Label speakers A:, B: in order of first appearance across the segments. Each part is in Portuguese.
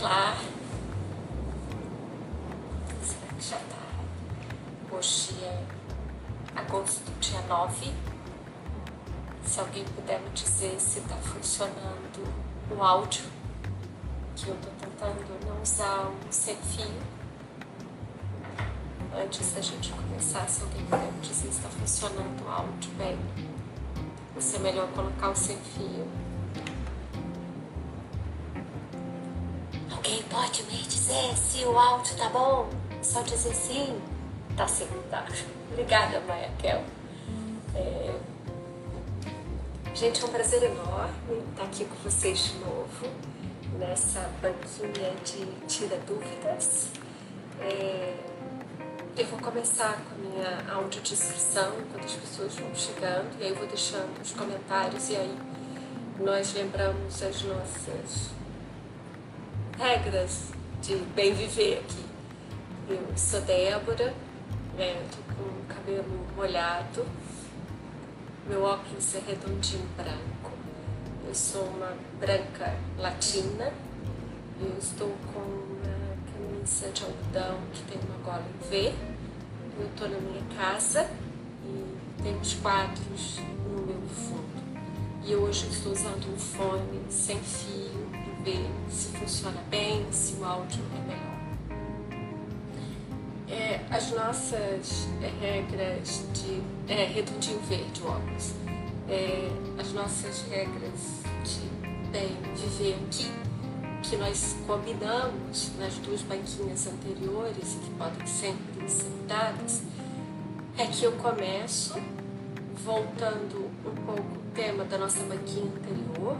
A: Olá! Será que já tá? Hoje é agosto, dia 9. Se alguém puder me dizer se tá funcionando o áudio, que eu tô tentando não usar o sem fio. Antes da gente começar, se alguém puder me dizer se tá funcionando o áudio bem, se é melhor colocar o sem fio. Se o áudio tá bom? Só dizer sim. Tá sim, tá. Obrigada, Maia. É... Gente, é um prazer enorme estar aqui com vocês de novo, nessa banquinha de Tira Dúvidas. É... Eu vou começar com a minha audiodescrição enquanto as pessoas vão chegando, e aí eu vou deixando os comentários, e aí nós lembramos as nossas regras de bem viver aqui. Eu sou Débora, né, tô com o cabelo molhado, meu óculos é redondinho branco, eu sou uma branca latina, eu estou com uma camisa de algodão que tem uma gola em V, eu estou na minha casa e tem os quadros no meu fundo. E hoje estou usando um fone sem fio ver se funciona bem, se o áudio é melhor. É, as nossas é, regras de. É, redondinho verde, óculos. É, as nossas regras de bem viver aqui, que nós combinamos nas duas banquinhas anteriores e que podem sempre ser dadas, é que eu começo voltando um pouco o tema da nossa banquinha anterior,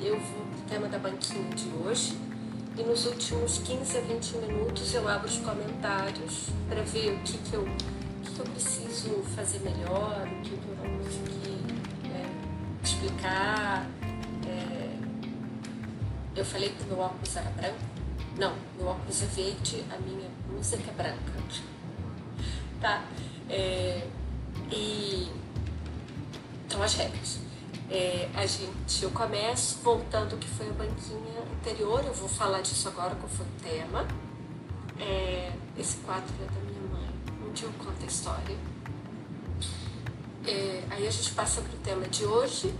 A: eu vou tema da banquinha de hoje. E nos últimos 15 a 20 minutos eu abro os comentários para ver o que, que, eu, o que, que eu preciso fazer melhor, o que, que eu não consegui é, explicar. É, eu falei que meu óculos era branco? Não, meu óculos é verde, a minha blusa é branca. Tá? É, e então as regras é, a gente, eu começo voltando que foi a banquinha anterior, eu vou falar disso agora, qual foi o tema. É, esse quadro é da minha mãe, onde eu conto a história. É, aí a gente passa para o tema de hoje,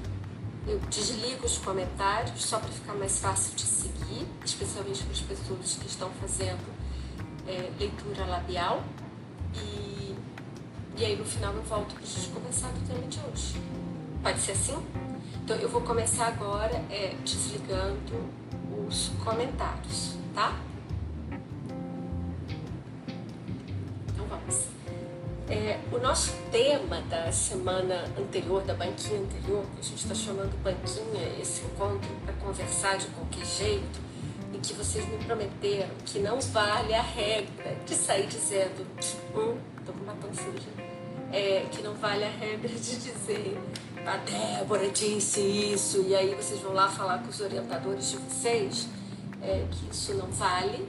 A: eu desligo os comentários só para ficar mais fácil de seguir, especialmente para as pessoas que estão fazendo é, leitura labial. E, e aí no final eu volto para a gente começar o tema de hoje. Pode ser assim? Então eu vou começar agora é, desligando os comentários, tá? Então vamos. É, o nosso tema da semana anterior, da banquinha anterior, que a gente está chamando banquinha, esse encontro para conversar de qualquer jeito, em que vocês me prometeram que não vale a regra de sair dizendo, hum, tô uma pança é, que não vale a regra de dizer a Débora disse isso, e aí vocês vão lá falar com os orientadores de vocês é, que isso não vale.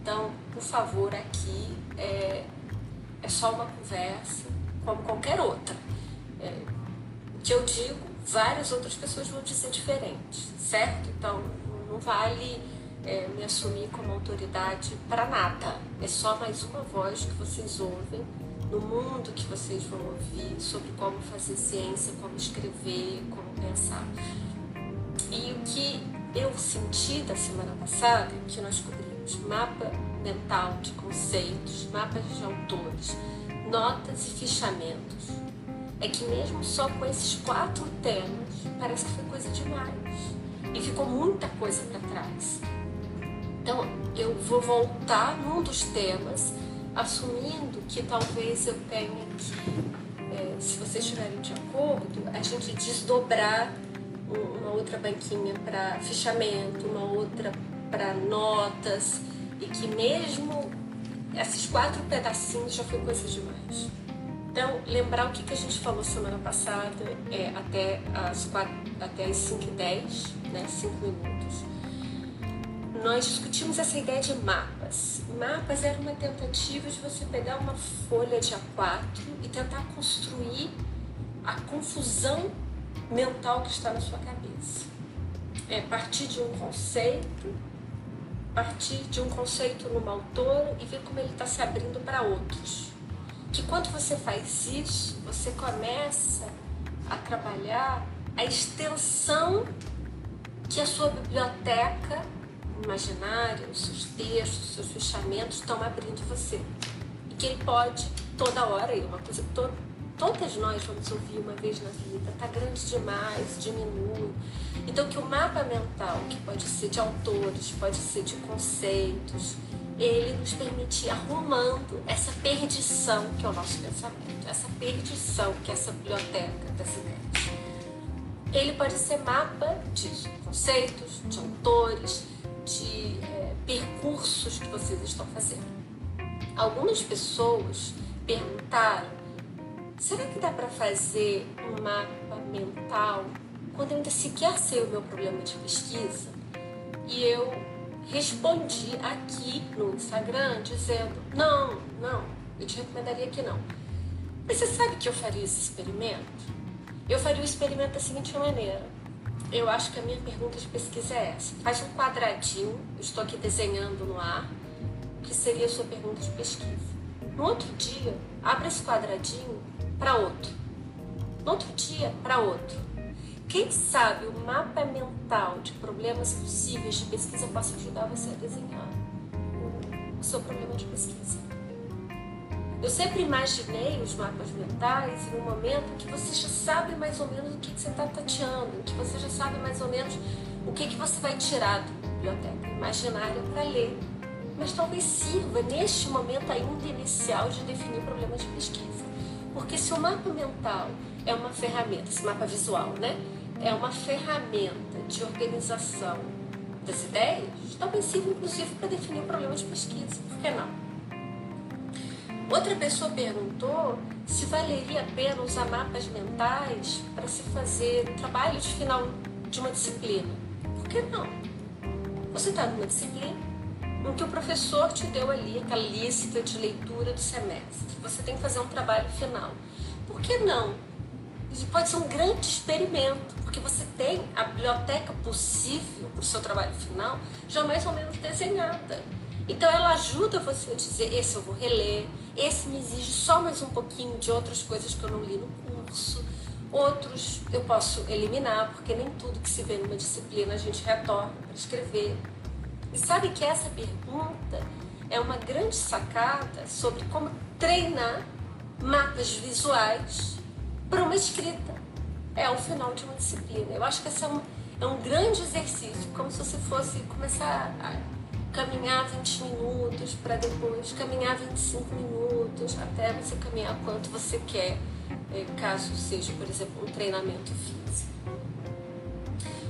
A: Então, por favor, aqui é, é só uma conversa, como qualquer outra. É, o que eu digo, várias outras pessoas vão dizer diferente, certo? Então, não vale é, me assumir como autoridade para nada. É só mais uma voz que vocês ouvem no mundo que vocês vão ouvir sobre como fazer ciência, como escrever, como pensar. E o que eu senti da semana passada, que nós cobrimos mapa mental de conceitos, mapas de autores, notas e fichamentos, é que mesmo só com esses quatro temas, parece que foi coisa demais. E ficou muita coisa para trás. Então, eu vou voltar num dos temas assumindo que talvez eu tenha que, é, se vocês estiverem de acordo, a gente desdobrar uma outra banquinha para fechamento, uma outra para notas, e que mesmo esses quatro pedacinhos já foi coisa demais. Então, lembrar o que, que a gente falou semana passada, é, até, as quatro, até as 5 e 10, né, 5 minutos nós discutimos essa ideia de mapas. Mapas era uma tentativa de você pegar uma folha de A4 e tentar construir a confusão mental que está na sua cabeça. É partir de um conceito, partir de um conceito no autor e ver como ele está se abrindo para outros. Que quando você faz isso, você começa a trabalhar a extensão que a sua biblioteca imaginária, os seus textos, os seus fechamentos estão abrindo você. E que ele pode toda hora, e uma coisa que to todas nós vamos ouvir uma vez na vida, tá grande demais, diminui. Então que o mapa mental, que pode ser de autores, pode ser de conceitos, ele nos permite ir arrumando essa perdição que é o nosso pensamento, essa perdição que é essa biblioteca das ideias. Ele pode ser mapa de conceitos, de autores, de é, percursos que vocês estão fazendo. Algumas pessoas perguntaram: será que dá para fazer um mapa mental quando ainda sequer sei o meu problema de pesquisa? E eu respondi aqui no Instagram dizendo: não, não, eu te recomendaria que não. Mas você sabe que eu faria esse experimento? Eu faria o experimento da seguinte maneira eu acho que a minha pergunta de pesquisa é essa. Faz um quadradinho, eu estou aqui desenhando no ar, que seria a sua pergunta de pesquisa. No outro dia, abre esse quadradinho para outro. No outro dia, para outro. Quem sabe o mapa mental de problemas possíveis de pesquisa possa ajudar você a desenhar o seu problema de pesquisa. Eu sempre imaginei os mapas mentais em um momento que você já sabe mais ou menos o que, você está tateando, que você já sabe mais ou menos o que, que você vai tirar da biblioteca imaginária para ler. Mas talvez sirva neste momento ainda inicial de definir problemas de pesquisa. Porque se o mapa mental é uma ferramenta, esse mapa visual, né? É uma ferramenta de organização das ideias, talvez sirva inclusive para definir o problema de pesquisa. Por que não? Outra pessoa perguntou se valeria a pena usar mapas mentais para se fazer trabalho de final de uma disciplina. Por que não? Você está numa disciplina em que o professor te deu ali aquela lista de leitura do semestre. Você tem que fazer um trabalho final. Por que não? Isso pode ser um grande experimento, porque você tem a biblioteca possível para o seu trabalho final já mais ou menos desenhada. Então ela ajuda você a dizer, esse eu vou reler, esse me exige só mais um pouquinho de outras coisas que eu não li no curso. Outros eu posso eliminar, porque nem tudo que se vê numa disciplina a gente retorna para escrever. E sabe que essa pergunta é uma grande sacada sobre como treinar mapas visuais para uma escrita. É o final de uma disciplina. Eu acho que esse é um, é um grande exercício, como se você fosse começar a caminhar 20 minutos para depois caminhar 25 minutos até você caminhar quanto você quer, eh, caso seja, por exemplo, um treinamento físico.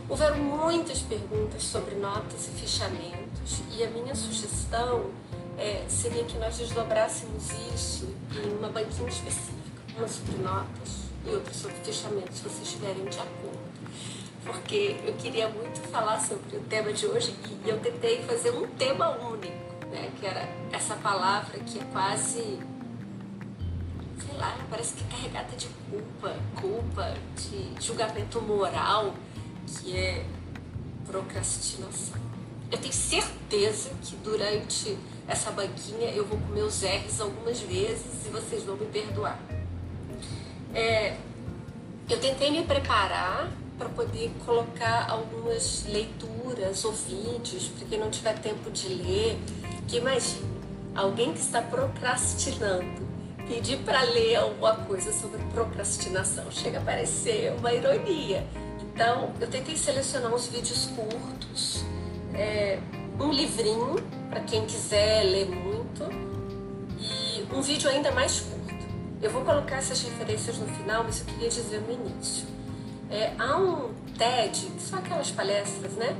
A: Houveram muitas perguntas sobre notas e fechamentos e a minha sugestão é, seria que nós desdobrássemos isso em uma banquinha específica, uma sobre notas e outra sobre fechamentos, se vocês estiverem de acordo porque eu queria muito falar sobre o tema de hoje e eu tentei fazer um tema único, né? Que era essa palavra que é quase, sei lá, parece que é carregada de culpa, culpa, de julgamento moral, que é procrastinação. Eu tenho certeza que durante essa banquinha eu vou comer os R's algumas vezes e vocês vão me perdoar. É, eu tentei me preparar para poder colocar algumas leituras ou vídeos para quem não tiver tempo de ler. Que imagine, alguém que está procrastinando pedir para ler alguma coisa sobre procrastinação. Chega a parecer uma ironia. Então, eu tentei selecionar uns vídeos curtos, é, um livrinho para quem quiser ler muito e um vídeo ainda mais curto. Eu vou colocar essas referências no final, mas eu queria dizer no início. É, há um TED, que são aquelas palestras, né?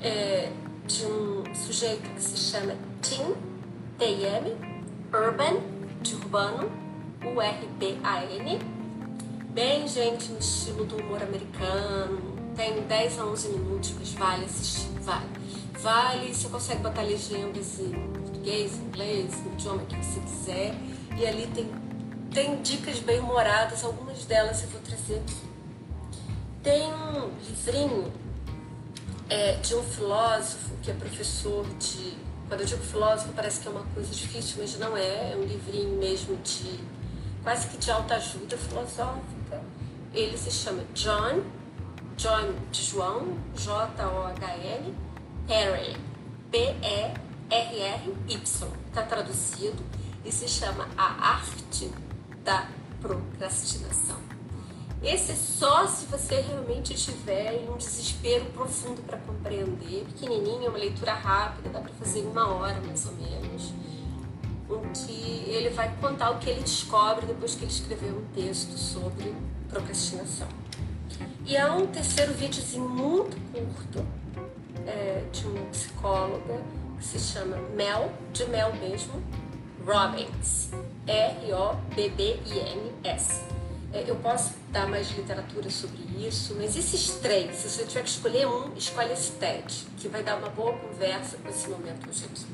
A: É, de um sujeito que se chama Tim T-I-M, Urban, de urbano, U-R-B-A-N, bem gente no estilo do humor americano, tem 10 a 11 minutos, vale assistir, vale. Vale, você consegue botar legendas em português, inglês, no idioma que você quiser, e ali tem, tem dicas bem humoradas, algumas delas eu vou trazer aqui. Tem um livrinho é de um filósofo que é professor de. Quando eu digo filósofo, parece que é uma coisa difícil, mas não é. É um livrinho mesmo de. quase que de autoajuda filosófica. Ele se chama John, John de João, J-O-H-N, Harry, P-E-R-R-Y. Está traduzido e se chama A Arte da Procrastinação. Esse é só se você realmente tiver um desespero profundo para compreender. Pequenininho, é uma leitura rápida, dá para fazer uma hora mais ou menos. Em que ele vai contar o que ele descobre depois que ele escreveu um texto sobre procrastinação. E há um terceiro videozinho muito curto é, de uma psicóloga que se chama Mel, de Mel mesmo, Robbins. R-O-B-B-I-N-S. É, eu posso dar mais literatura sobre isso, mas esses três, se você tiver que escolher um, escolhe esse TED, que vai dar uma boa conversa com esse momento hoje aqui.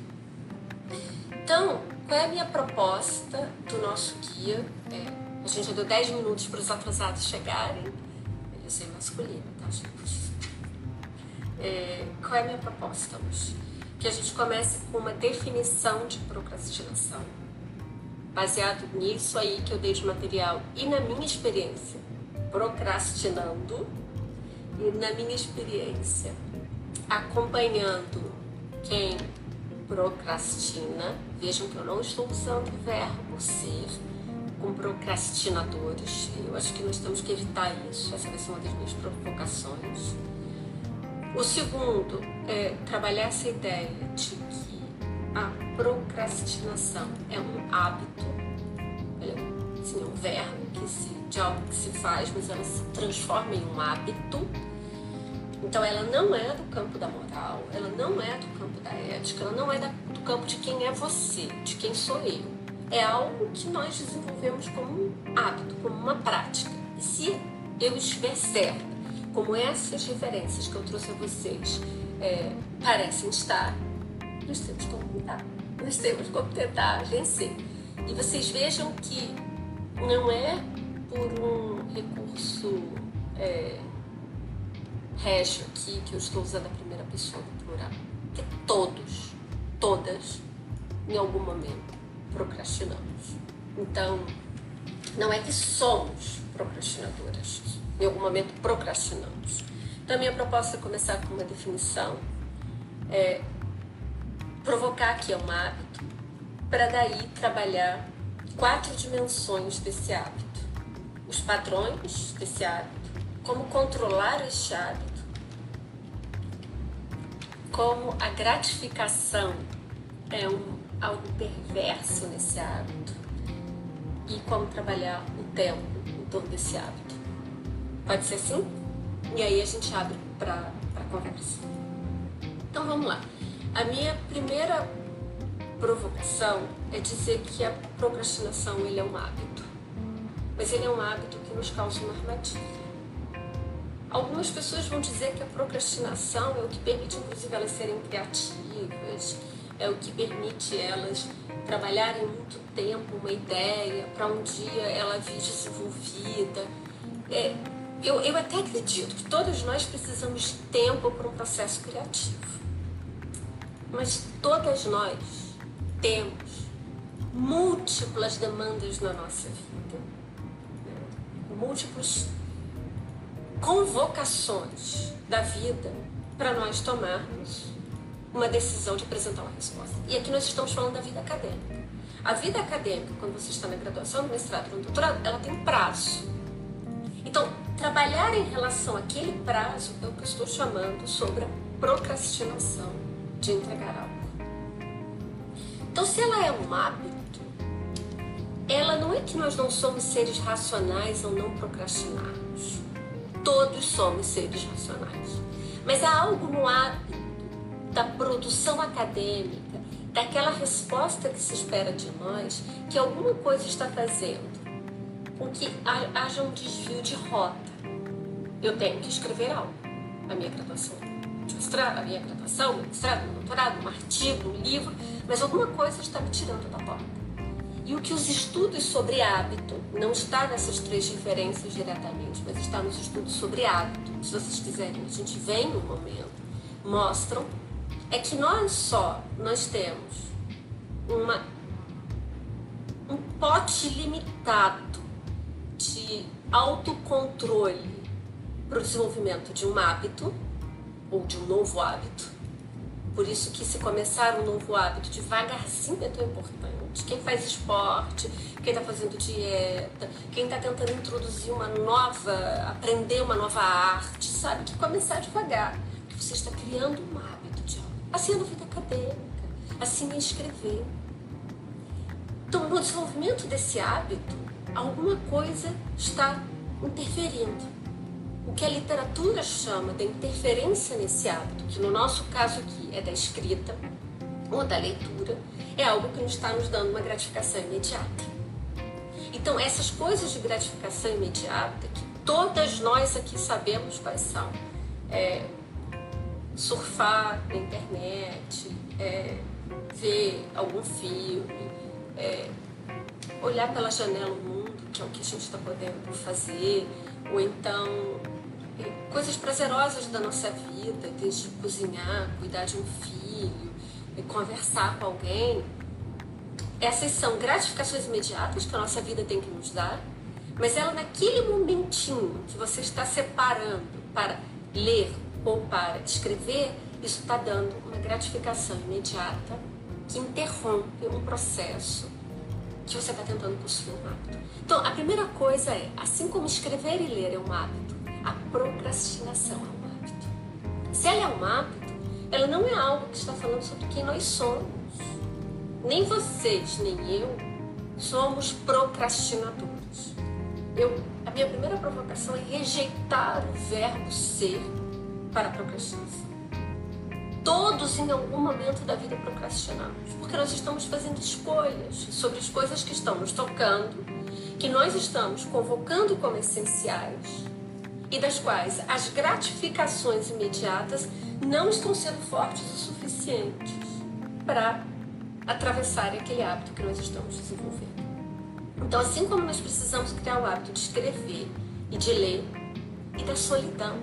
A: Então, qual é a minha proposta do nosso guia? É, a gente já deu 10 minutos para os atrasados chegarem. Eu sei masculino, tá, gente? É, qual é a minha proposta hoje? Que a gente comece com uma definição de procrastinação baseado nisso aí que eu dei de material e na minha experiência procrastinando e na minha experiência acompanhando quem procrastina. Vejam que eu não estou usando o verbo ser com procrastinadores. Eu acho que nós temos que evitar isso. Essa vai ser uma das minhas provocações. O segundo é trabalhar essa ideia de que a procrastinação é um hábito, é assim, um verbo que se, de algo que se faz, mas ela se transforma em um hábito. Então ela não é do campo da moral, ela não é do campo da ética, ela não é da, do campo de quem é você, de quem sou eu. É algo que nós desenvolvemos como um hábito, como uma prática. E se eu estiver certa, como essas referências que eu trouxe a vocês é, parecem estar, nós temos como mudar, nós temos como tentar vencer. E vocês vejam que não é por um recurso é, régio aqui, que eu estou usando a primeira pessoa do plural, que todos, todas, em algum momento, procrastinamos. Então, não é que somos procrastinadoras, em algum momento procrastinamos. Então, a minha proposta é começar com uma definição. É, provocar que é um hábito, para daí trabalhar quatro dimensões desse hábito: os padrões desse hábito, como controlar este hábito, como a gratificação é um, algo perverso nesse hábito e como trabalhar o tempo em torno desse hábito. Pode ser assim? E aí a gente abre para conversa. Então vamos lá. A minha primeira provocação é dizer que a procrastinação ele é um hábito, mas ele é um hábito que nos causa uma armadilha. Algumas pessoas vão dizer que a procrastinação é o que permite, inclusive, elas serem criativas, é o que permite elas trabalharem muito tempo uma ideia para um dia ela vir desenvolvida. É, eu, eu até acredito que todos nós precisamos de tempo para um processo criativo. Mas todas nós temos múltiplas demandas na nossa vida, múltiplas convocações da vida para nós tomarmos uma decisão de apresentar uma resposta. E aqui nós estamos falando da vida acadêmica. A vida acadêmica, quando você está na graduação, no mestrado, no doutorado, ela tem prazo. Então, trabalhar em relação àquele prazo é o que eu estou chamando sobre a procrastinação de entregar algo. Então, se ela é um hábito, ela não é que nós não somos seres racionais ou não procrastinarmos. Todos somos seres racionais. Mas há algo no hábito da produção acadêmica, daquela resposta que se espera de nós, que alguma coisa está fazendo com que haja um desvio de rota. Eu tenho que escrever algo na minha graduação mestrado, a minha graduação, meu mestrado, doutorado, um artigo, um livro, mas alguma coisa está me tirando da porta. E o que os estudos sobre hábito, não está nessas três referências diretamente, mas está nos estudos sobre hábito. Se vocês quiserem, a gente vem no momento mostram é que nós só nós temos uma, um pote limitado de autocontrole para o desenvolvimento de um hábito ou de um novo hábito. Por isso que se começar um novo hábito devagarzinho é tão importante. Quem faz esporte, quem está fazendo dieta, quem está tentando introduzir uma nova, aprender uma nova arte, sabe que começar devagar, que você está criando um hábito de algo. Assim é na vida acadêmica, assim é escrever. Então, no desenvolvimento desse hábito, alguma coisa está interferindo o que a literatura chama de interferência nesse hábito, que no nosso caso aqui é da escrita ou da leitura, é algo que nos está nos dando uma gratificação imediata. Então, essas coisas de gratificação imediata, que todas nós aqui sabemos quais são, é surfar na internet, é ver algum filme, é olhar pela janela o mundo, que é o que a gente está podendo fazer, ou então coisas prazerosas da nossa vida, desde cozinhar, cuidar de um filho, conversar com alguém. Essas são gratificações imediatas que a nossa vida tem que nos dar, mas ela naquele momentinho que você está separando para ler ou para escrever, isso está dando uma gratificação imediata que interrompe um processo que você está tentando possuir um hábito. Então, a primeira coisa é, assim como escrever e ler é um hábito, a procrastinação é um hábito. Se ela é um hábito, ela não é algo que está falando sobre quem nós somos. Nem vocês, nem eu somos procrastinadores. Eu, a minha primeira provocação é rejeitar o verbo ser para procrastinação. Todos em algum momento da vida procrastinamos, porque nós estamos fazendo escolhas sobre as coisas que estão nos tocando, que nós estamos convocando como essenciais e das quais as gratificações imediatas não estão sendo fortes o suficientes para atravessar aquele hábito que nós estamos desenvolvendo. Então, assim como nós precisamos criar o hábito de escrever e de ler e da solidão,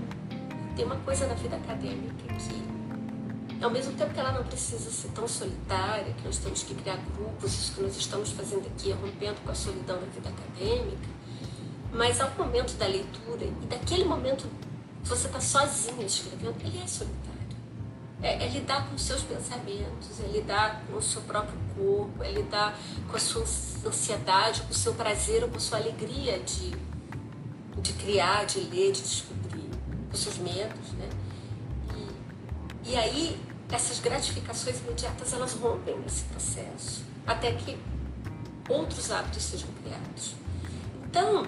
A: tem uma coisa na vida acadêmica que, ao mesmo tempo que ela não precisa ser tão solitária, que nós temos que criar grupos, isso que nós estamos fazendo aqui é rompendo com a solidão da vida acadêmica, mas ao momento da leitura e daquele momento você está sozinho escrevendo, ele é solitário. É, é, lidar com os seus pensamentos, é lidar com o seu próprio corpo, é lidar com a sua ansiedade, com o seu prazer ou com a sua alegria de, de criar, de ler, de descobrir, com os seus medos, né? E, e aí, essas gratificações imediatas, elas rompem esse processo, até que outros hábitos sejam criados. Então,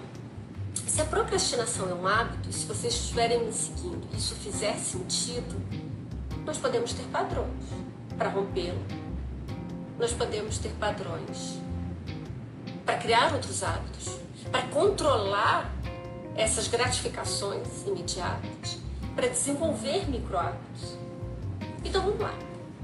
A: se a procrastinação é um hábito, se vocês estiverem me seguindo e isso fizer sentido, nós podemos ter padrões para rompê-lo. Nós podemos ter padrões para criar outros hábitos, para controlar essas gratificações imediatas, para desenvolver micro hábitos. Então vamos lá.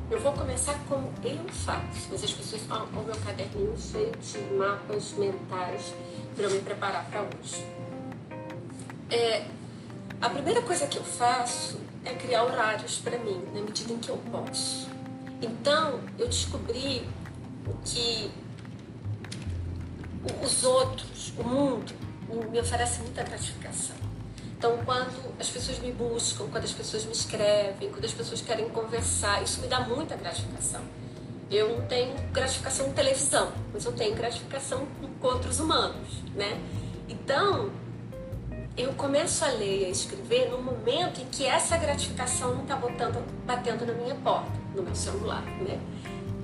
A: Eu vou começar como eu faço, mas as pessoas falam com o meu caderninho cheio de mapas mentais para eu me preparar para hoje. É, a primeira coisa que eu faço é criar horários para mim, na medida em que eu posso. Então, eu descobri que os outros, o mundo, me oferece muita gratificação. Então, quando as pessoas me buscam, quando as pessoas me escrevem, quando as pessoas querem conversar, isso me dá muita gratificação. Eu não tenho gratificação em televisão, mas eu tenho gratificação com outros humanos, né? Então, eu começo a ler e a escrever no momento em que essa gratificação não está batendo na minha porta, no meu celular, né?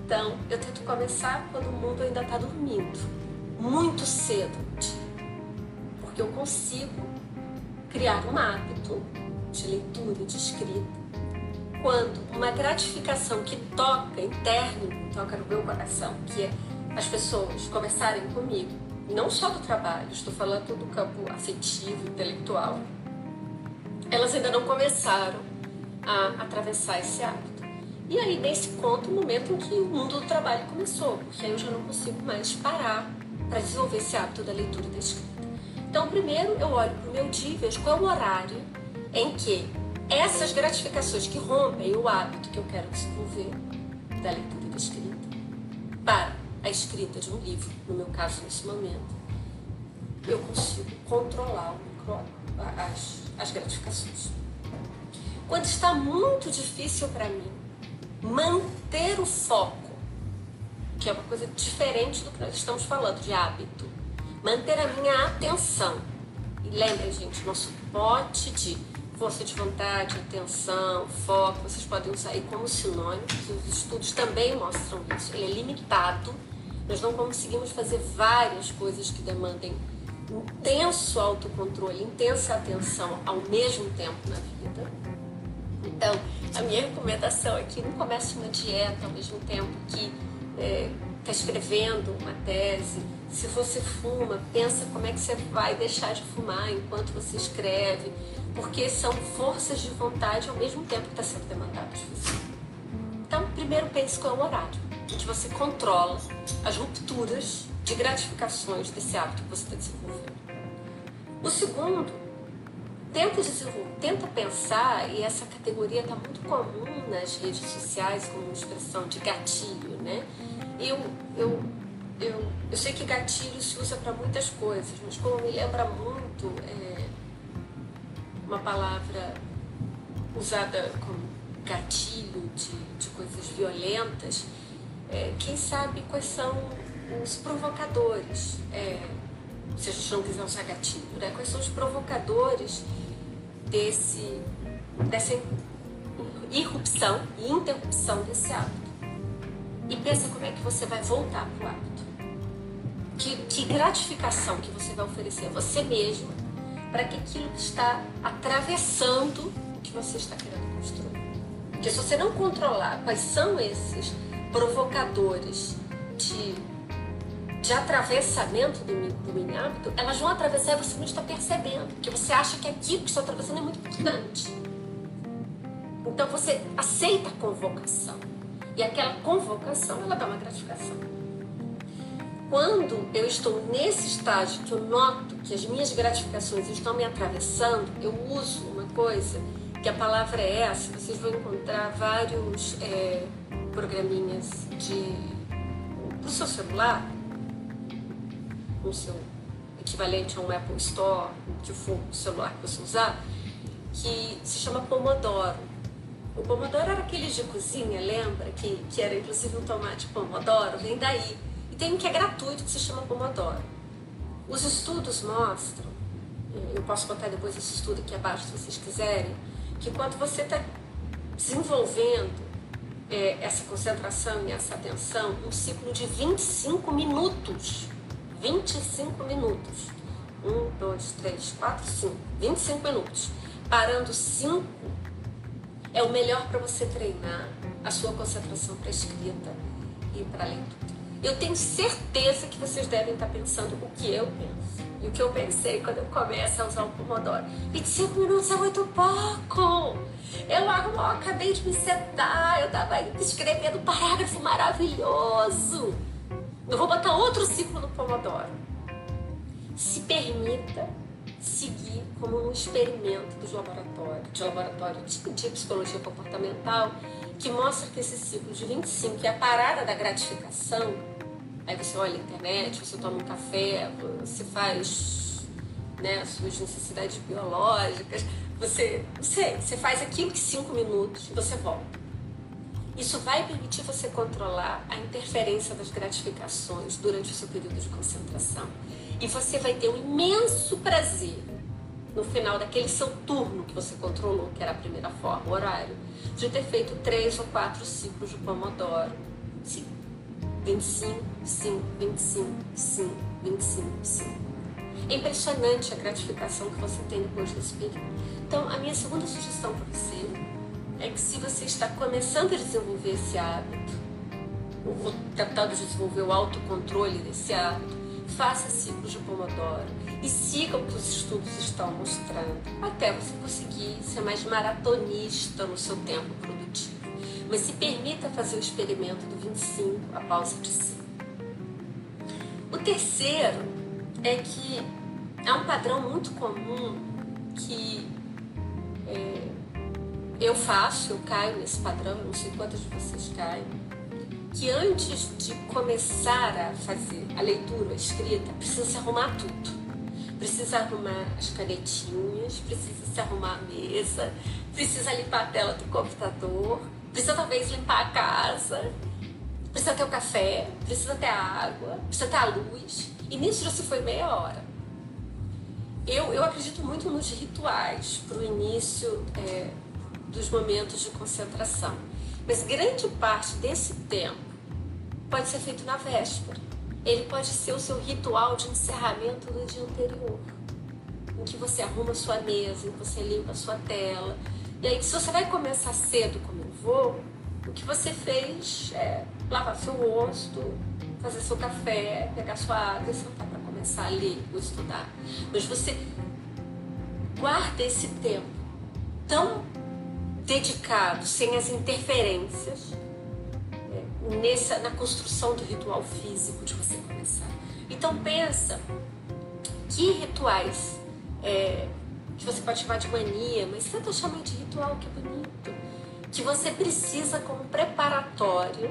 A: Então, eu tento começar quando o mundo ainda está dormindo, muito cedo porque eu consigo criar um hábito de leitura, de escrita, quando uma gratificação que toca interno, toca no meu coração, que é as pessoas conversarem comigo, não só do trabalho, estou falando do campo afetivo, intelectual, elas ainda não começaram a atravessar esse hábito. E aí, nesse ponto, o momento em que o mundo do trabalho começou, porque aí eu já não consigo mais parar para desenvolver esse hábito da leitura e da escrita. Então, primeiro eu olho para o meu dia e vejo qual é o horário em que essas gratificações que rompem o hábito que eu quero desenvolver da leitura e da escrita para a escrita de um livro, no meu caso nesse momento, eu consigo controlar as, as gratificações. Quando está muito difícil para mim manter o foco, que é uma coisa diferente do que nós estamos falando, de hábito, manter a minha atenção. E lembrem, gente, nosso pote de força de vontade, atenção, foco, vocês podem usar aí como sinônimos, os estudos também mostram isso. Ele é limitado, nós não conseguimos fazer várias coisas que demandem intenso autocontrole, intensa atenção ao mesmo tempo na vida. Então, a minha recomendação é que não comece uma dieta ao mesmo tempo que está é, tá escrevendo uma tese. Se você fuma, pensa como é que você vai deixar de fumar enquanto você escreve porque são forças de vontade ao mesmo tempo que está sendo demandadas de você. Então, primeiro pense qual é o horário que você controla as rupturas de gratificações desse hábito que você está desenvolvendo. O segundo, tenta, tenta pensar, e essa categoria está muito comum nas redes sociais como expressão de gatilho, né? Eu, eu, eu, eu sei que gatilho se usa para muitas coisas, mas como me lembra muito é, uma palavra usada como gatilho de, de coisas violentas, é, quem sabe quais são os provocadores, é, se a gente não quiser usar gatilho, né? quais são os provocadores desse, dessa irrupção e interrupção desse hábito. E pensa como é que você vai voltar para o hábito. Que, que gratificação que você vai oferecer a você mesmo para que aquilo que está atravessando o que você está querendo construir. Porque se você não controlar quais são esses provocadores de, de atravessamento do, do hábito, elas vão atravessar e você não está percebendo, porque você acha que aquilo que está atravessando é muito importante. Então você aceita a convocação. E aquela convocação, ela dá uma gratificação. Quando eu estou nesse estágio que eu noto que as minhas gratificações estão me atravessando, eu uso uma coisa que a palavra é essa. Vocês vão encontrar vários é, programinhas de o seu celular, no seu equivalente a um Apple Store, que for o celular que você usar, que se chama Pomodoro. O Pomodoro era aquele de cozinha, lembra? Que, que era inclusive um tomate Pomodoro, vem daí tem um que é gratuito que se chama Pomodoro. Os estudos mostram, eu posso botar depois esse estudo aqui abaixo se vocês quiserem, que quando você está desenvolvendo é, essa concentração e essa atenção, um ciclo de 25 minutos. 25 minutos. 1, 2, 3, 4, 5. 25 minutos. Parando 5 é o melhor para você treinar a sua concentração para escrita e para leitura. Eu tenho certeza que vocês devem estar pensando o que eu penso. E o que eu pensei quando eu começo a usar o Pomodoro. 25 minutos é muito pouco! Eu acabei de me sentar, eu estava escrevendo um parágrafo maravilhoso. Eu vou botar outro ciclo no Pomodoro. Se permita seguir como um experimento dos laboratórios, de laboratório de, de psicologia comportamental, que mostra que esse ciclo de 25, que é a parada da gratificação, aí você olha a internet, você toma um café, você faz né, suas necessidades biológicas, você, você, você faz aquilo que cinco minutos e você volta. Isso vai permitir você controlar a interferência das gratificações durante o seu período de concentração. E você vai ter um imenso prazer no final daquele seu turno que você controlou, que era a primeira forma, o horário, de ter feito três ou quatro ciclos de Pomodoro. 25, 5, 25, 5, 25, 5. É impressionante a gratificação que você tem depois desse período. Então, a minha segunda sugestão para você é que se você está começando a desenvolver esse hábito, ou tentando desenvolver o autocontrole desse hábito, faça ciclos de Pomodoro e siga o que os estudos estão mostrando, até você conseguir ser mais maratonista no seu tempo produtivo. Mas se permita fazer o experimento do 25, a pausa de 5. O terceiro é que é um padrão muito comum que é, eu faço, eu caio nesse padrão, não sei quantas de vocês caem, que antes de começar a fazer a leitura, a escrita, precisa se arrumar tudo. Precisa arrumar as canetinhas, precisa se arrumar a mesa, precisa limpar a tela do computador, precisa talvez limpar a casa, precisa ter o café, precisa ter a água, precisa ter a luz. E nisso já se foi meia hora. Eu, eu acredito muito nos rituais para o início é, dos momentos de concentração. Mas grande parte desse tempo pode ser feito na véspera. Ele pode ser o seu ritual de encerramento do dia anterior, em que você arruma sua mesa, em que você limpa sua tela. E aí, se você vai começar cedo, como eu vou, o que você fez é lavar seu rosto, fazer seu café, pegar sua água e sentar para começar a ler ou estudar. Mas você guarda esse tempo tão dedicado, sem as interferências, é, nessa, na construção do ritual físico de você começar. Então pensa que rituais é, que você pode chamar de mania, mas tenta chamar de ritual que é bonito, que você precisa como preparatório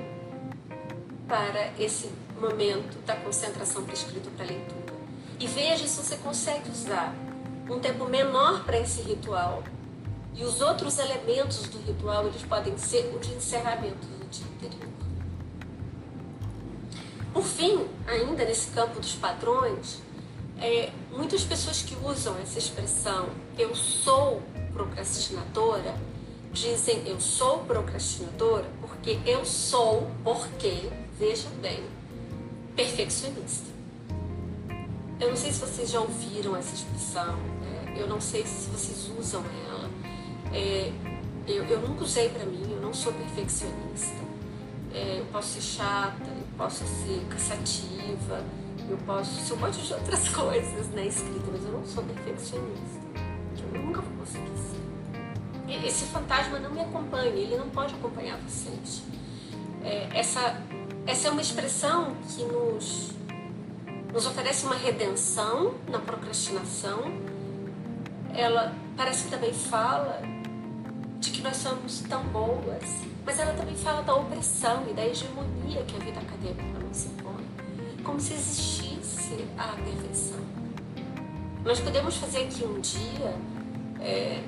A: para esse momento da concentração prescrito para leitura. E veja se você consegue usar um tempo menor para esse ritual e os outros elementos do ritual, eles podem ser o de encerramento do dia anterior. Por fim, ainda nesse campo dos padrões, é, muitas pessoas que usam essa expressão eu sou procrastinadora dizem eu sou procrastinadora porque eu sou, porque, vejam bem, perfeccionista. Eu não sei se vocês já ouviram essa expressão, né? eu não sei se vocês usam ela. É, eu, eu, nunca usei para mim, eu não sou perfeccionista. É, eu posso ser chata, eu posso ser cansativa, eu posso ser um monte de outras coisas na né, escrita, mas eu não sou perfeccionista. Eu nunca vou conseguir ser. Esse fantasma não me acompanha, ele não pode acompanhar vocês. É, essa, essa é uma expressão que nos, nos oferece uma redenção na procrastinação. Ela parece que também fala de que nós somos tão boas, mas ela também fala da opressão e da hegemonia que a vida acadêmica nos impõe, como se existisse a perfeição. Nós podemos fazer aqui um dia é,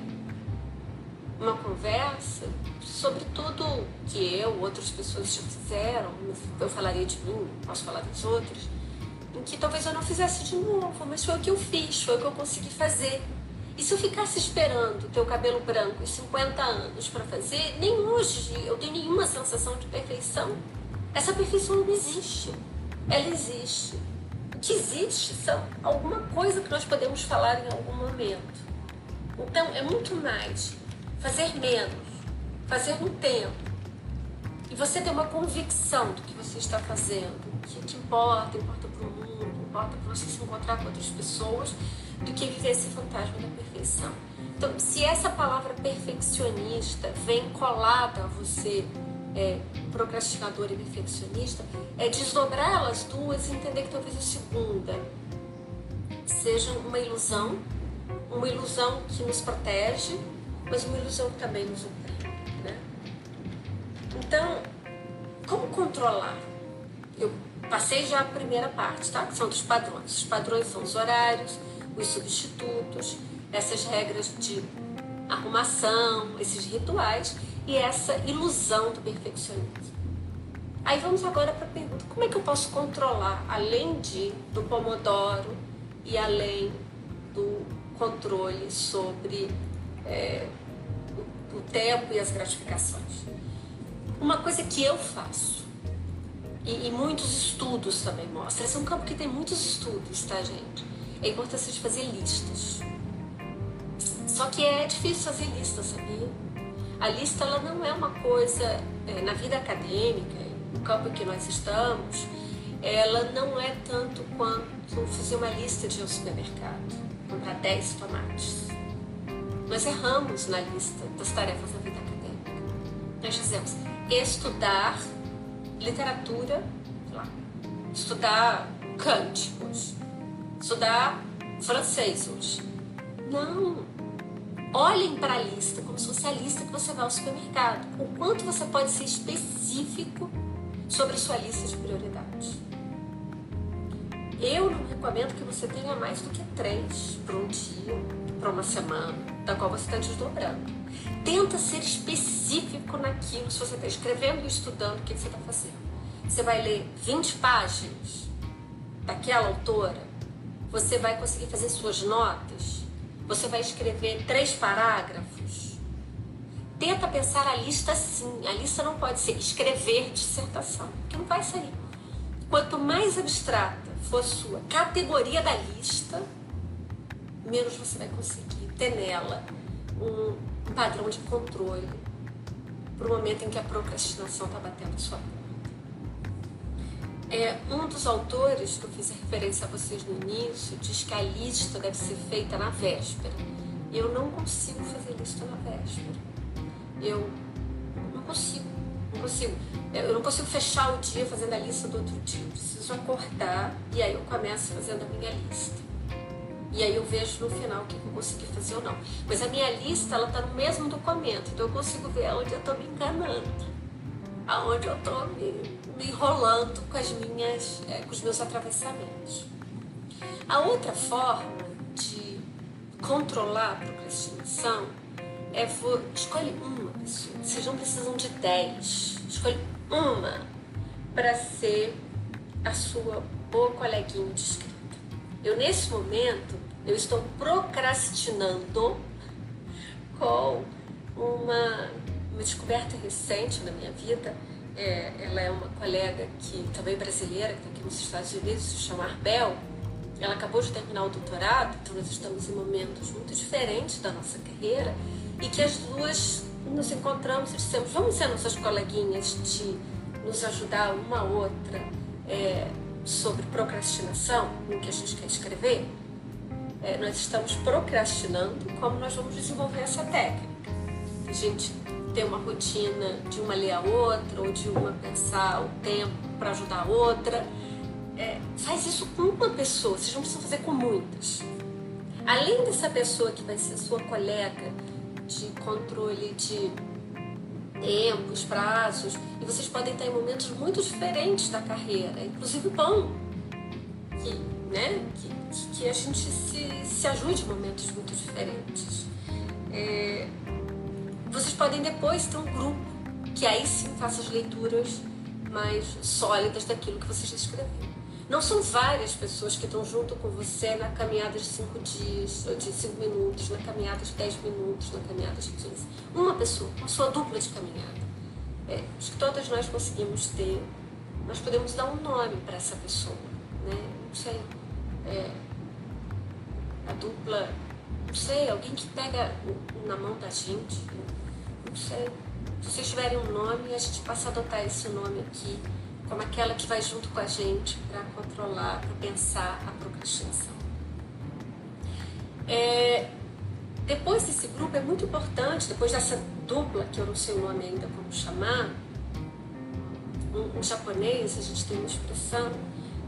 A: uma conversa sobre tudo que eu, outras pessoas já fizeram, eu falaria de mim, posso falar dos outros, em que talvez eu não fizesse de novo, mas foi o que eu fiz, foi o que eu consegui fazer. E se eu ficasse esperando ter o cabelo branco e 50 anos para fazer, nem hoje eu tenho nenhuma sensação de perfeição. Essa perfeição não existe. Ela existe. O que existe são alguma coisa que nós podemos falar em algum momento. Então é muito mais fazer menos, fazer no tempo. E você ter uma convicção do que você está fazendo, que, que importa, importa para o mundo, importa para você se encontrar com outras pessoas do que viver esse fantasma da perfeição. Então, se essa palavra perfeccionista vem colada a você, é, procrastinador e perfeccionista, é desdobrar elas duas e entender que talvez a segunda seja uma ilusão, uma ilusão que nos protege, mas uma ilusão que também nos oprime. Né? Então, como controlar? Eu passei já a primeira parte, tá? Que são dos padrões. Os padrões são os horários, os substitutos, essas regras de arrumação, esses rituais e essa ilusão do perfeccionismo. Aí vamos agora para a pergunta: como é que eu posso controlar, além de do pomodoro e além do controle sobre é, o, tempo e as gratificações? Uma coisa que eu faço e, e muitos estudos também mostram. Esse é um campo que tem muitos estudos, tá, gente? é a importância de fazer listas. Só que é difícil fazer lista, sabia? A lista ela não é uma coisa, é, na vida acadêmica, no campo em que nós estamos, ela não é tanto quanto fazer uma lista de um supermercado, comprar 10 tomates. Nós erramos na lista das tarefas da vida acadêmica. Nós dizemos estudar literatura, lá, estudar cânticos, estudar francês hoje. Não. Olhem para a lista como se fosse a lista que você vai ao supermercado. O quanto você pode ser específico sobre a sua lista de prioridades. Eu não recomendo que você tenha mais do que três para um dia, para uma semana, da qual você está desdobrando. Tenta ser específico naquilo, se você está escrevendo e estudando, o que, que você está fazendo. Você vai ler 20 páginas daquela autora, você vai conseguir fazer suas notas, você vai escrever três parágrafos. Tenta pensar a lista assim. A lista não pode ser escrever dissertação, porque não vai sair. Quanto mais abstrata for a sua categoria da lista, menos você vai conseguir ter nela um padrão de controle para o momento em que a procrastinação está batendo sua porta. É, um dos autores que eu fiz referência a vocês no início diz que a lista deve ser feita na véspera. Eu não consigo fazer lista na véspera. Eu não consigo, não consigo. Eu não consigo fechar o dia fazendo a lista do outro dia. Eu preciso acordar e aí eu começo fazendo a minha lista. E aí eu vejo no final o que eu consegui fazer ou não. Mas a minha lista, ela tá no mesmo documento, então eu consigo ver onde eu tô me enganando. Aonde eu tô me me enrolando com as minhas, é, com os meus atravessamentos. A outra forma de controlar a procrastinação é for, escolhe uma pessoa. Vocês não precisam de dez. Escolhe uma para ser a sua boa coleguinha de escrita. Eu nesse momento eu estou procrastinando com uma, uma descoberta recente na minha vida é, ela é uma colega que também brasileira, que está aqui nos Estados Unidos, se chama Arbel. Ela acabou de terminar o doutorado, então nós estamos em momentos muito diferentes da nossa carreira e que as duas nos encontramos e dissemos, vamos ser nossas coleguinhas de nos ajudar uma a outra é, sobre procrastinação, no que a gente quer escrever. É, nós estamos procrastinando como nós vamos desenvolver essa técnica. A gente ter uma rotina de uma ler a outra, ou de uma pensar o tempo para ajudar a outra. É, faz isso com uma pessoa, vocês não precisam fazer com muitas. Além dessa pessoa que vai ser sua colega de controle de tempos, prazos, e vocês podem estar em momentos muito diferentes da carreira, inclusive bom que, né, que, que a gente se, se ajude em momentos muito diferentes. É, vocês podem depois ter um grupo que aí sim faça as leituras mais sólidas daquilo que vocês escreveram. Não são várias pessoas que estão junto com você na caminhada de cinco dias, de cinco minutos, na caminhada de dez minutos, na caminhada de 15. Uma pessoa, uma sua dupla de caminhada. É, acho que todas nós conseguimos ter, nós podemos dar um nome para essa pessoa. Né? Não sei. É, a dupla, não sei, alguém que pega na mão da gente, não sei. Se vocês tiverem um nome, a gente passa a adotar esse nome aqui como aquela que vai junto com a gente para controlar, para pensar a procrastinação. É, depois desse grupo é muito importante, depois dessa dupla, que eu não sei o nome ainda como chamar, um, um japonês, a gente tem uma expressão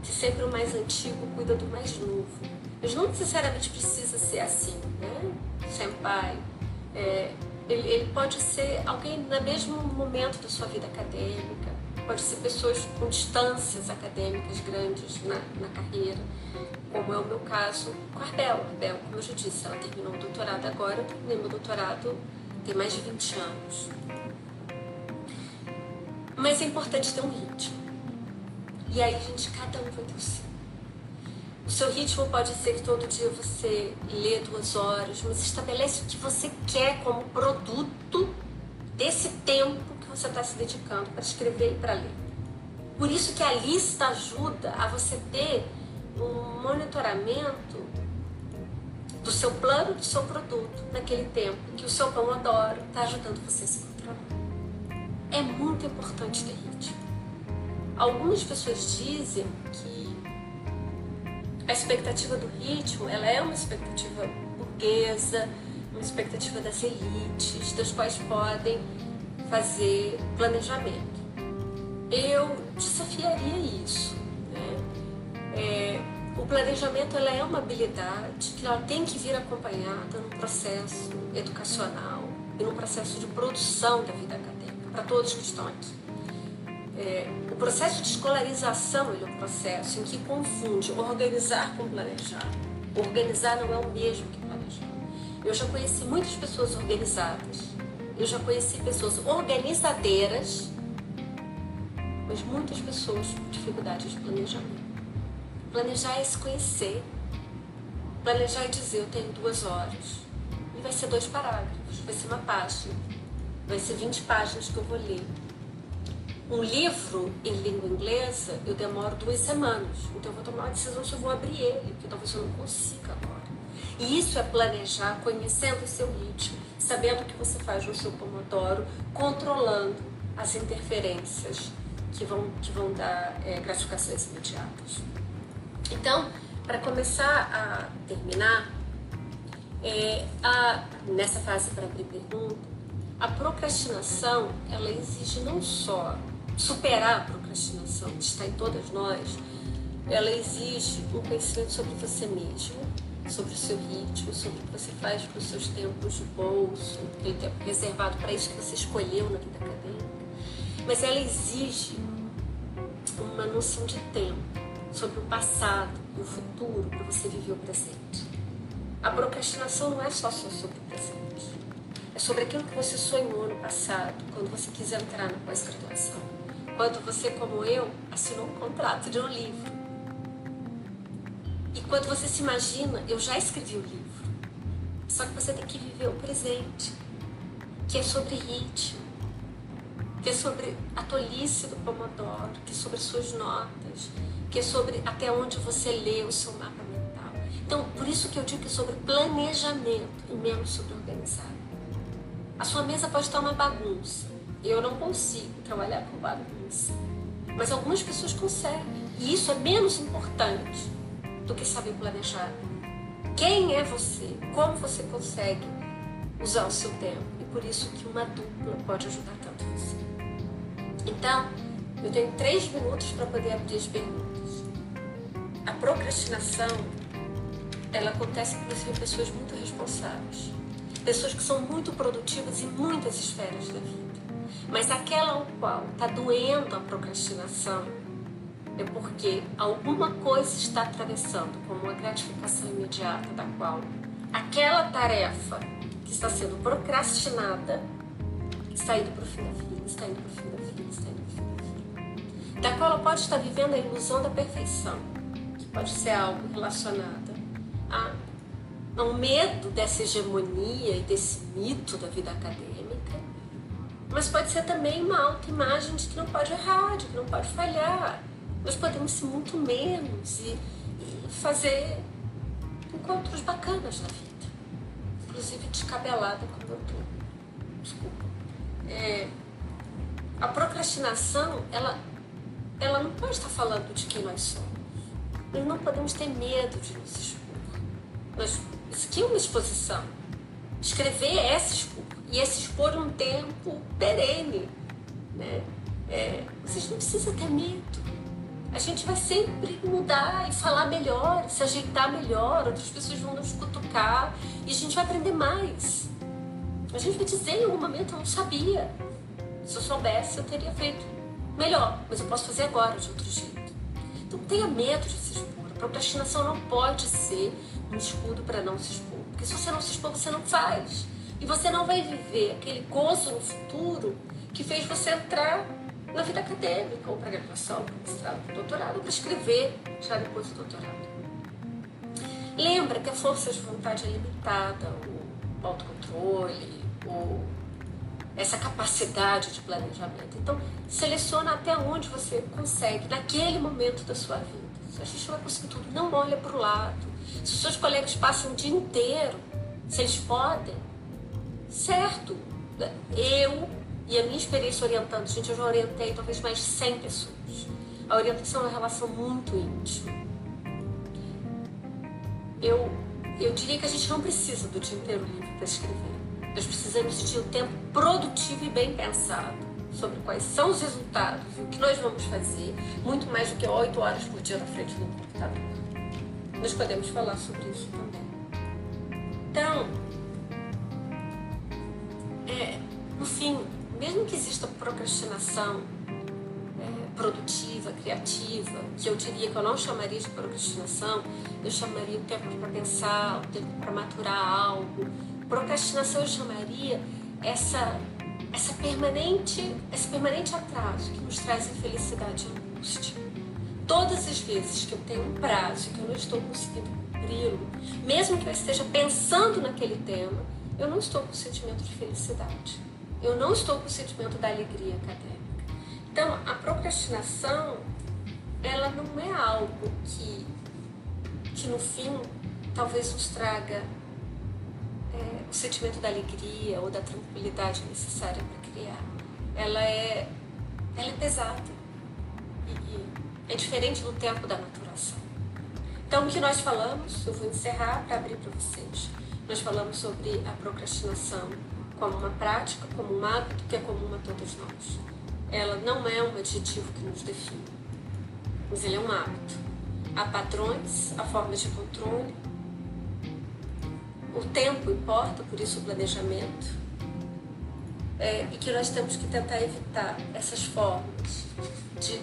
A: que sempre o mais antigo cuida do mais novo. Mas não necessariamente precisa ser assim, né? Senpai, é, ele, ele pode ser alguém no mesmo momento da sua vida acadêmica, pode ser pessoas com distâncias acadêmicas grandes na, na carreira, como é o meu caso com a Arbel. A Arbel, como eu já disse, ela terminou o doutorado agora, eu terminei meu doutorado tem mais de 20 anos. Mas é importante ter um ritmo. E aí, gente, cada um vai ter o seu. Seu ritmo pode ser que todo dia você lê duas horas, mas estabelece o que você quer como produto desse tempo que você está se dedicando para escrever e para ler. Por isso que a lista ajuda a você ter um monitoramento do seu plano, do seu produto naquele tempo que o seu Pomodoro está ajudando você a se controlar. É muito importante ter ritmo. Algumas pessoas dizem que a expectativa do ritmo, ela é uma expectativa burguesa, uma expectativa das elites, das quais podem fazer planejamento. Eu desafiaria isso. Né? É, o planejamento ela é uma habilidade que ela tem que vir acompanhada num processo educacional e num processo de produção da vida acadêmica para todos que estão aqui. É, o processo de escolarização é um processo em que confunde organizar com planejar. Organizar não é o mesmo que planejar. Eu já conheci muitas pessoas organizadas, eu já conheci pessoas organizadeiras, mas muitas pessoas com dificuldades de planejamento. Planejar é se conhecer. Planejar é dizer, eu tenho duas horas. E vai ser dois parágrafos, vai ser uma página. Vai ser 20 páginas que eu vou ler. Um livro em língua inglesa, eu demoro duas semanas. Então eu vou tomar uma decisão se eu vou abrir ele, porque talvez eu não consiga agora. E isso é planejar, conhecendo o seu ritmo, sabendo o que você faz no seu Pomodoro, controlando as interferências que vão, que vão dar é, gratificações imediatas. Então, para começar a terminar, é, a, nessa fase para abrir pergunta, a procrastinação ela exige não só superar a procrastinação, que está em todas nós, ela exige um conhecimento sobre você mesmo, sobre o seu ritmo, sobre o que você faz com os seus tempos de bolso, aquele tempo reservado para isso que você escolheu na vida acadêmica. Mas ela exige uma noção de tempo sobre o passado e o futuro para você viver o presente. A procrastinação não é só sobre o presente. É sobre aquilo que você sonhou no passado, quando você quis entrar na pós-graduação. Quando você, como eu, assinou um contrato de um livro. E quando você se imagina, eu já escrevi o livro. Só que você tem que viver o presente, que é sobre ritmo, que é sobre a tolice do Pomodoro, que é sobre suas notas, que é sobre até onde você lê o seu mapa mental. Então, por isso que eu digo que é sobre planejamento e menos sobre organizar. A sua mesa pode estar uma bagunça. Eu não consigo trabalhar com bagunça. Mas algumas pessoas conseguem. E isso é menos importante do que saber planejar. Quem é você? Como você consegue usar o seu tempo? E por isso que uma dupla pode ajudar tanto você. Então, eu tenho três minutos para poder abrir as perguntas. A procrastinação, ela acontece inclusive em pessoas muito responsáveis. Pessoas que são muito produtivas em muitas esferas da vida. Mas aquela ao qual está doendo a procrastinação é porque alguma coisa está atravessando como uma gratificação imediata da qual aquela tarefa que está sendo procrastinada está indo para o fim da vida, está indo para o fim da vida, está indo para o fim da vida. Da qual ela pode estar vivendo a ilusão da perfeição pode ser algo relacionado a, a um medo dessa hegemonia e desse mito da vida acadêmica, mas pode ser também uma autoimagem de que não pode errar, de que não pode falhar. Nós podemos ser muito menos e, e fazer encontros bacanas na vida, inclusive descabelada como eu tô. Desculpa. É, a procrastinação, ela, ela não pode estar falando de quem nós somos. Nós não podemos ter medo de nos expor. Nós, isso aqui é uma exposição. Escrever é se expor. E se expor um tempo perene. Né? É, vocês não precisam ter medo. A gente vai sempre mudar e falar melhor, se ajeitar melhor, outras pessoas vão nos cutucar e a gente vai aprender mais. A gente vai dizer em algum momento, eu não sabia. Se eu soubesse, eu teria feito melhor, mas eu posso fazer agora de outro jeito. Então tenha medo de se expor. A procrastinação não pode ser um escudo para não se expor. Porque se você não se expor, você não faz. E você não vai viver aquele gozo no futuro que fez você entrar na vida acadêmica, ou para graduação, para mestrado, para doutorado, ou para escrever já depois do doutorado. Lembra que a força de vontade é limitada, o autocontrole, o essa capacidade de planejamento. Então, seleciona até onde você consegue, naquele momento da sua vida. Se a gente vai conseguir tudo, não olha para o lado. Se os seus colegas passam o dia inteiro, se eles podem, certo. Eu e a minha experiência orientando, gente, eu já orientei talvez mais de 100 pessoas. A orientação é uma relação muito íntima. Eu, eu diria que a gente não precisa do dia inteiro livre para escrever nós precisamos de um tempo produtivo e bem pensado sobre quais são os resultados e o que nós vamos fazer, muito mais do que oito horas por dia na frente do computador. nós podemos falar sobre isso também. Então, procrastinação é, produtiva, criativa, que eu diria que eu não chamaria de procrastinação, eu chamaria o tempo para pensar, o tempo para maturar algo. Procrastinação eu chamaria essa essa permanente, esse permanente atraso que nos traz infelicidade e angústia. Todas as vezes que eu tenho um prazo que eu não estou conseguindo cumpri-lo, mesmo que eu esteja pensando naquele tema, eu não estou com sentimento de felicidade. Eu não estou com o sentimento da alegria acadêmica. Então, a procrastinação, ela não é algo que, que no fim, talvez nos traga é, o sentimento da alegria ou da tranquilidade necessária para criar. Ela é, ela é pesada e, e é diferente do tempo da maturação. Então, o que nós falamos, eu vou encerrar para abrir para vocês. Nós falamos sobre a procrastinação como uma prática, como um hábito que é comum a todos nós. Ela não é um adjetivo que nos define, mas ele é um hábito. Há padrões, há formas de controle, o tempo importa, por isso o planejamento, é, e que nós temos que tentar evitar essas formas de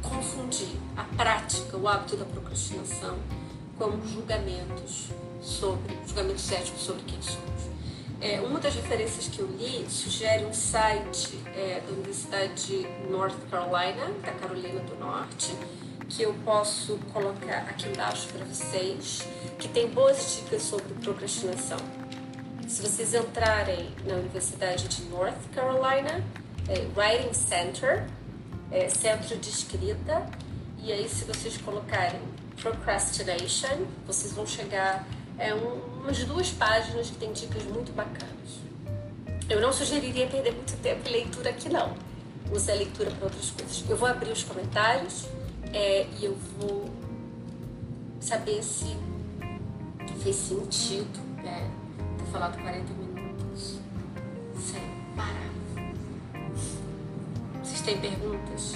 A: confundir a prática, o hábito da procrastinação, com julgamentos sobre, julgamentos éticos sobre quem somos. É, uma das referências que eu li sugere um site é, da Universidade de North Carolina, da Carolina do Norte, que eu posso colocar aqui embaixo para vocês, que tem boas dicas sobre procrastinação. Se vocês entrarem na Universidade de North Carolina, é Writing Center, é Centro de Escrita, e aí se vocês colocarem Procrastination, vocês vão chegar é um, umas duas páginas que tem dicas muito bacanas. Eu não sugeriria perder muito tempo em leitura aqui não. Use a leitura para outras coisas. Eu vou abrir os comentários é, e eu vou saber se fez sentido né, ter falado 40 minutos sem parar. Vocês têm perguntas?